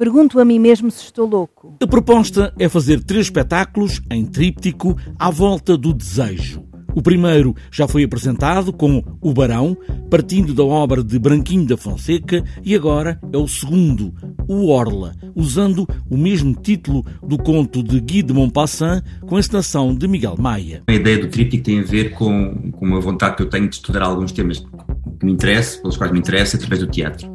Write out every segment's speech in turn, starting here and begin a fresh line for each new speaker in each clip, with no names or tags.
Pergunto a mim mesmo se estou louco.
A proposta é fazer três espetáculos em tríptico à volta do desejo. O primeiro já foi apresentado com O Barão, partindo da obra de Branquinho da Fonseca, e agora é o segundo, O Orla, usando o mesmo título do conto de Guy de Maupassant, com a encenação de Miguel Maia.
A ideia do tríptico tem a ver com, com uma vontade que eu tenho de estudar alguns temas que me interessam, pelos quais me interessa, através do teatro.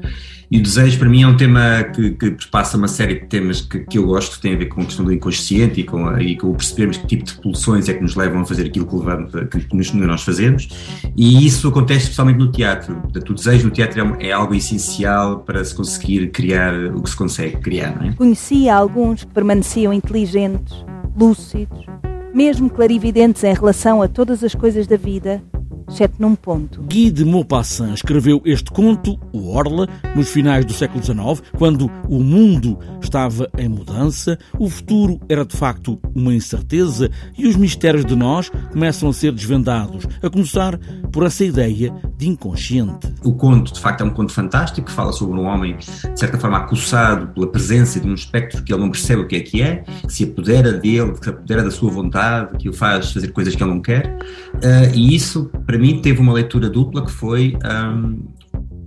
E o desejo, para mim, é um tema que, que passa uma série de temas que, que, eu gosto, tem a ver com a questão do inconsciente e com, a, e com percebermos que tipo de pulsões é que nos levam a fazer aquilo que, levamos, que nos, nós fazemos. E isso acontece especialmente no teatro. Portanto, o desejo no teatro é, é, algo essencial para se conseguir criar o que se consegue criar. Não é?
Conhecia alguns que permaneciam inteligentes, lúcidos, mesmo clarividentes em relação a todas as coisas da vida exceto num ponto.
Guy de Maupassant escreveu este conto, O Orla, nos finais do século XIX, quando o mundo estava em mudança, o futuro era de facto uma incerteza e os mistérios de nós começam a ser desvendados, a começar por essa ideia de inconsciente.
O conto, de facto, é um conto fantástico que fala sobre um homem, de certa forma, acossado pela presença de um espectro que ele não percebe o que é que é, que se apodera dele, que se apodera da sua vontade, que o faz fazer coisas que ele não quer. Uh, e isso, para mim, teve uma leitura dupla que foi um,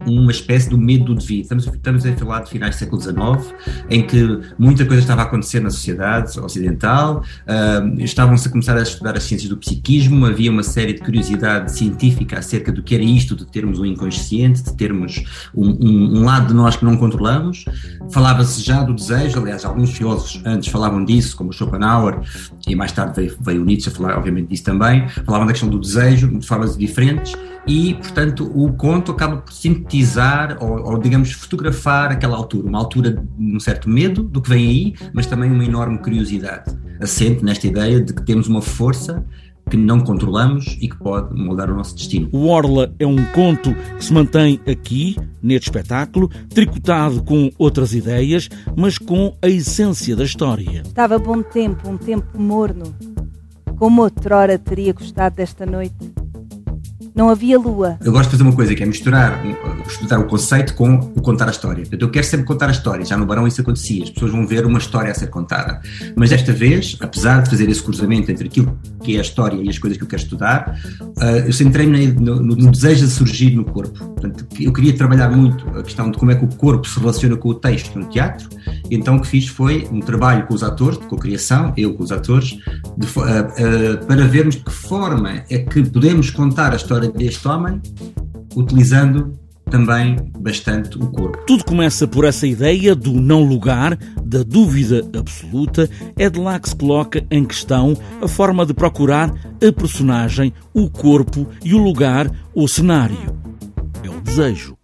uma espécie do medo do devido. Estamos, estamos a falar de finais do século XIX, em que muita coisa estava a acontecer na sociedade ocidental, uh, estavam-se a começar a estudar as ciências do psiquismo, havia uma série de curiosidade científica acerca do que era isto de termos um inconsciente, de termos um, um, um lado de nós que não controlamos. Falava-se já do desejo, aliás, alguns filósofos antes falavam disso, como Schopenhauer, e mais tarde veio, veio Nietzsche a falar, obviamente, disso também, falavam da questão do desejo de formas diferentes, e, portanto, o conto acaba por sintetizar ou, ou, digamos, fotografar aquela altura, uma altura de um certo medo do que vem aí, mas também uma enorme curiosidade, assente nesta ideia de que temos uma força que não controlamos e que pode mudar o nosso destino.
O Orla é um conto que se mantém aqui, neste espetáculo, tricotado com outras ideias, mas com a essência da história.
Estava bom tempo, um tempo morno. Como outrora teria gostado desta noite? Não havia lua.
Eu gosto de fazer uma coisa que é misturar, estudar o conceito com o contar a história. eu quero sempre contar a história. Já no Barão isso acontecia. As pessoas vão ver uma história a ser contada. Mas desta vez, apesar de fazer esse cruzamento entre aquilo que é a história e as coisas que eu quero estudar, uh, eu centrei-me no, no, no, desejo de surgir no corpo. Portanto, eu queria trabalhar muito a questão de como é que o corpo se relaciona com o texto no teatro. Então o que fiz foi um trabalho com os atores, com a criação, eu com os atores, de, uh, uh, para vermos de que forma é que podemos contar a história deste homem, utilizando também bastante o corpo.
Tudo começa por essa ideia do não lugar, da dúvida absoluta. É de lá que se coloca em questão a forma de procurar a personagem, o corpo e o lugar, o cenário. É o desejo.